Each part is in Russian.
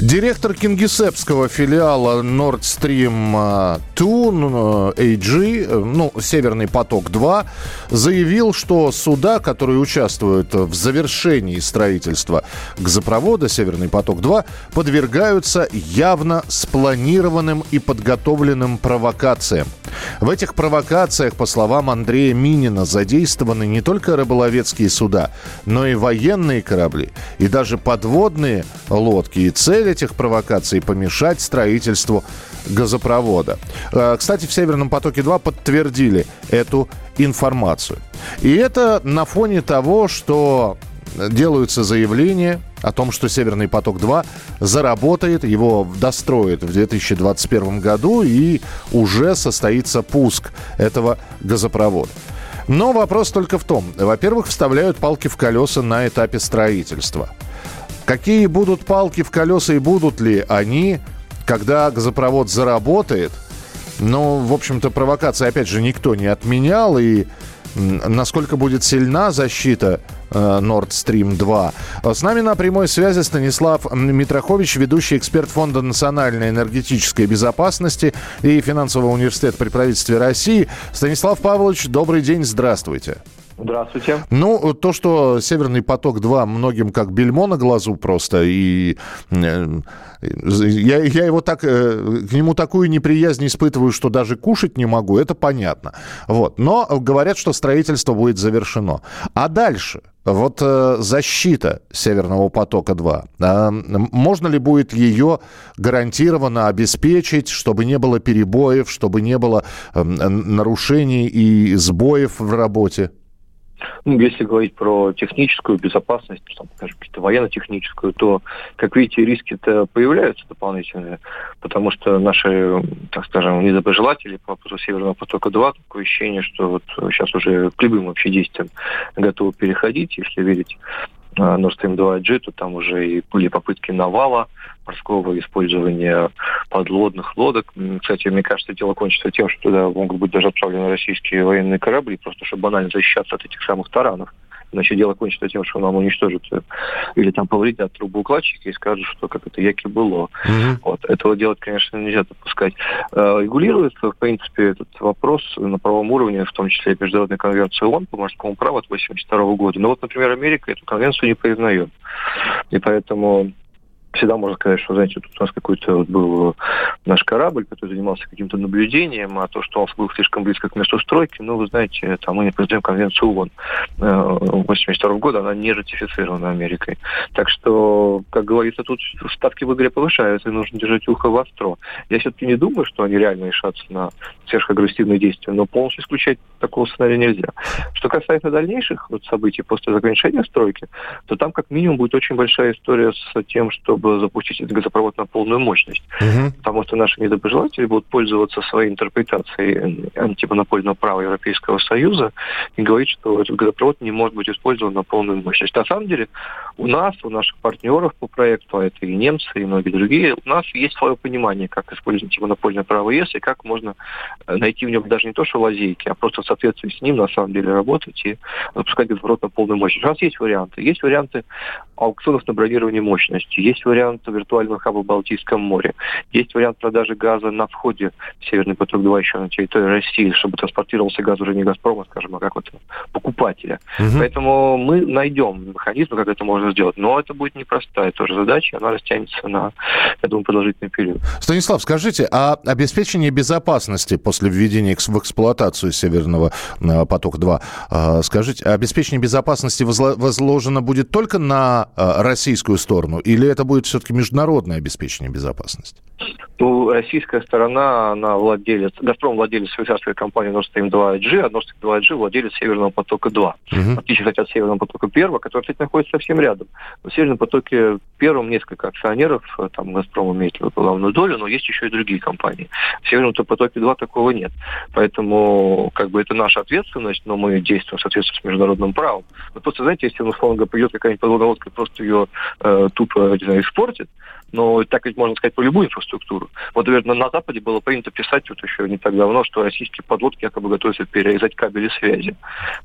Директор кингисеппского филиала Nord Stream 2 AG, ну, Северный поток-2, заявил, что суда, которые участвуют в завершении строительства газопровода Северный поток-2, подвергаются явно спланированным и подготовленным провокациям. В этих провокациях, по словам Андрея Минина, задействованы не только рыболовецкие суда, но и военные корабли, и даже подводные лодки. И цель этих провокаций – помешать строительству газопровода. Э, Кстати, в «Северном потоке-2» подтвердили эту информацию. И это на фоне того, что делаются заявления о том, что «Северный поток-2» заработает, его достроят в 2021 году и уже состоится пуск этого газопровода. Но вопрос только в том, во-первых, вставляют палки в колеса на этапе строительства. Какие будут палки в колеса и будут ли они, когда газопровод заработает? Ну, в общем-то, провокации, опять же, никто не отменял, и насколько будет сильна защита э, Nord Stream 2. С нами на прямой связи Станислав Митрохович, ведущий эксперт Фонда национальной энергетической безопасности и финансового университета при правительстве России. Станислав Павлович, добрый день, здравствуйте. Здравствуйте. Ну, то, что «Северный поток-2» многим как бельмо на глазу просто, и э, я, я его так, э, к нему такую неприязнь испытываю, что даже кушать не могу, это понятно. Вот. Но говорят, что строительство будет завершено. А дальше? Вот э, защита Северного потока-2, э, можно ли будет ее гарантированно обеспечить, чтобы не было перебоев, чтобы не было нарушений и сбоев в работе? Ну, если говорить про техническую безопасность, там, скажем, какие-то военно-техническую, то, как видите, риски-то появляются дополнительные, потому что наши, так скажем, недоброжелатели по поводу Северного потока-2, такое ощущение, что вот сейчас уже к любым вообще действиям готовы переходить, если верить Nord Stream 2G, то там уже и были попытки навала морского использования подлодных лодок. Кстати, мне кажется, дело кончится тем, что туда могут быть даже отправлены российские военные корабли, просто чтобы банально защищаться от этих самых таранов. Иначе дело кончится тем, что нам уничтожат или там повредят трубоукладчики и скажут, что как это яки было. Mm-hmm. Вот. Этого делать, конечно, нельзя допускать. Регулируется, в принципе, этот вопрос на правом уровне, в том числе Международной конвенции ООН по морскому праву от 1982 года. Но вот, например, Америка эту конвенцию не признает. И поэтому всегда можно сказать, что, знаете, тут у нас какой-то вот был наш корабль, который занимался каким-то наблюдением, а то, что он был слишком близко к месту стройки, ну, вы знаете, там мы не признаем конвенцию ООН 1982 э, года, она не ратифицирована Америкой. Так что, как говорится, тут ставки в игре повышаются, и нужно держать ухо востро. Я все-таки не думаю, что они реально решатся на сверхагрессивные действия, но полностью исключать такого сценария нельзя. Что касается дальнейших вот событий после завершения стройки, то там как минимум будет очень большая история с тем, чтобы запустить этот газопровод на полную мощность. Угу. Потому что наши недоброжелатели будут пользоваться своей интерпретацией антимонопольного права Европейского Союза и говорить, что этот газопровод не может быть использован на полную мощность. На самом деле у нас, у наших партнеров по проекту, а это и немцы, и многие другие, у нас есть свое понимание, как использовать антимонопольное право ЕС и как можно э, найти в нем даже не то, что лазейки, а просто в соответствии с ним на самом деле работать и запускать газопровод на полную мощность. У нас есть варианты. Есть варианты аукционов на бронирование мощности, есть вариант виртуального хаба в Балтийском море. Есть вариант продажи газа на входе в Северный поток-2 еще на территории России, чтобы транспортировался газ уже не Газпрома, скажем, а как вот покупателя. Угу. Поэтому мы найдем механизм, как это можно сделать. Но это будет непростая тоже задача, она растянется на, я думаю, продолжительный период. Станислав, скажите, а обеспечение безопасности после введения в эксплуатацию Северного э, потока-2, э, скажите, обеспечение безопасности возложено будет только на э, российскую сторону или это будет будет все-таки международное обеспечение безопасности? Ну, российская сторона, она владелец, «Газпром» владелец швейцарской компании Nord Stream 2 IG, а Nord Stream 2 IG владелец «Северного потока-2». Угу. В отличие, кстати, от «Северного потока-1», который, кстати, находится совсем рядом. В «Северном потоке первом несколько акционеров, там «Газпром» имеет главную долю, но есть еще и другие компании. В «Северном потоке-2» такого нет. Поэтому, как бы, это наша ответственность, но мы действуем в соответствии с международным правом. Но просто, знаете, если, условно говоря, придет какая-нибудь подводная лодка и просто ее э, тупо, не знаю, испортит, но так ведь можно сказать про любую инфраструктуру. Вот, наверное, на Западе было принято писать вот еще не так давно, что российские подлодки якобы готовятся перерезать кабели связи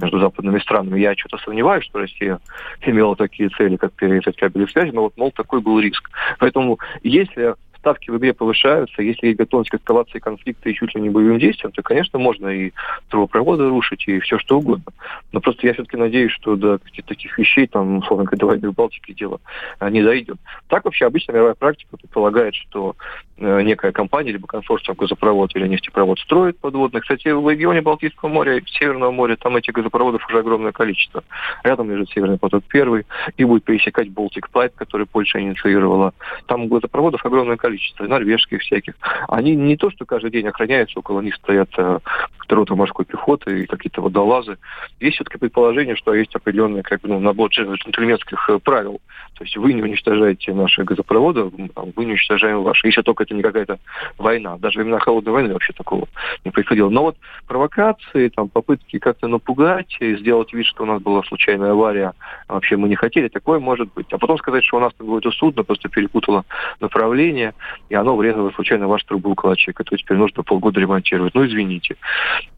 между западными странами. Я что-то сомневаюсь, что Россия имела такие цели, как перерезать кабели связи, но вот, мол, такой был риск. Поэтому если ставки в игре повышаются, если есть готовность к эскалации конфликта и чуть ли не боевым действиям, то, конечно, можно и трубопроводы рушить, и все что угодно. Но просто я все-таки надеюсь, что до каких-то таких вещей, там, условно до войны в Балтике дело а, не дойдет. Так вообще обычно мировая практика предполагает, что э, некая компания, либо консорциум газопровод или нефтепровод строит подводные. Кстати, в регионе Балтийского моря Северного моря там этих газопроводов уже огромное количество. Рядом лежит Северный поток первый, и будет пересекать Балтик Пайп, который Польша инициировала. Там газопроводов огромное количество количество, норвежских всяких. Они не то, что каждый день охраняются, около них стоят рота морской пехоты и какие-то водолазы. Есть все-таки предположение, что есть определенный как бы, ну, набор джентльменских э, правил. То есть вы не уничтожаете наши газопроводы, вы не уничтожаем ваши. Если только это не какая-то война. Даже времена холодной войны вообще такого не происходило. Но вот провокации, там, попытки как-то напугать, сделать вид, что у нас была случайная авария, а вообще мы не хотели, такое может быть. А потом сказать, что у нас какое-то судно просто перепутало направление, и оно врезало случайно в ваш трубоукладчик, это теперь нужно полгода ремонтировать. Ну, извините.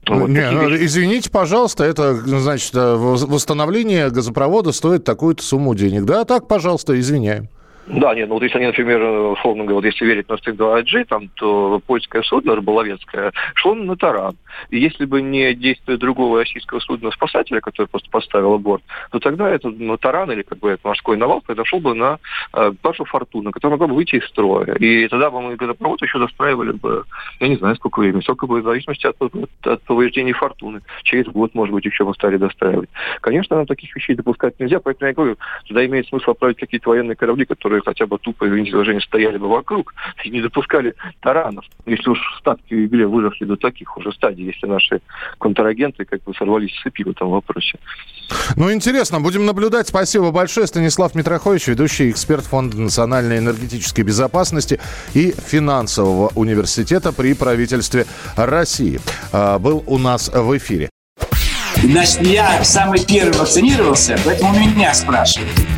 Ну, вот, Не, ну, извините, пожалуйста, это, значит, э, восстановление газопровода стоит такую-то сумму денег. Да, так, пожалуйста, извиняем. Да, нет, ну вот если они, например, условно говоря, вот если верить на Стрик 2G, там, то польское судно, рыболовецкое, шло на таран. И если бы не действие другого российского судна-спасателя, который просто поставил борт, то тогда этот ну, таран или как бы это морской навал произошел бы на э, башу Фортуна, которая могла бы выйти из строя. И тогда бы мы газопровод еще достраивали бы, я не знаю, сколько времени, сколько бы в зависимости от, от, от повреждений Фортуны. Через год, может быть, еще мы стали достраивать. Конечно, нам таких вещей допускать нельзя, поэтому я говорю, тогда имеет смысл отправить какие-то военные корабли, которые которые хотя бы тупо, извините выражение, стояли бы вокруг и не допускали таранов. Если уж ставки в игре выросли до таких уже стадий, если наши контрагенты как бы сорвались с цепи в этом вопросе. Ну, интересно, будем наблюдать. Спасибо большое. Станислав Митрохович, ведущий эксперт Фонда национальной энергетической безопасности и финансового университета при правительстве России. А, был у нас в эфире. Значит, я самый первый вакцинировался, поэтому меня спрашивают.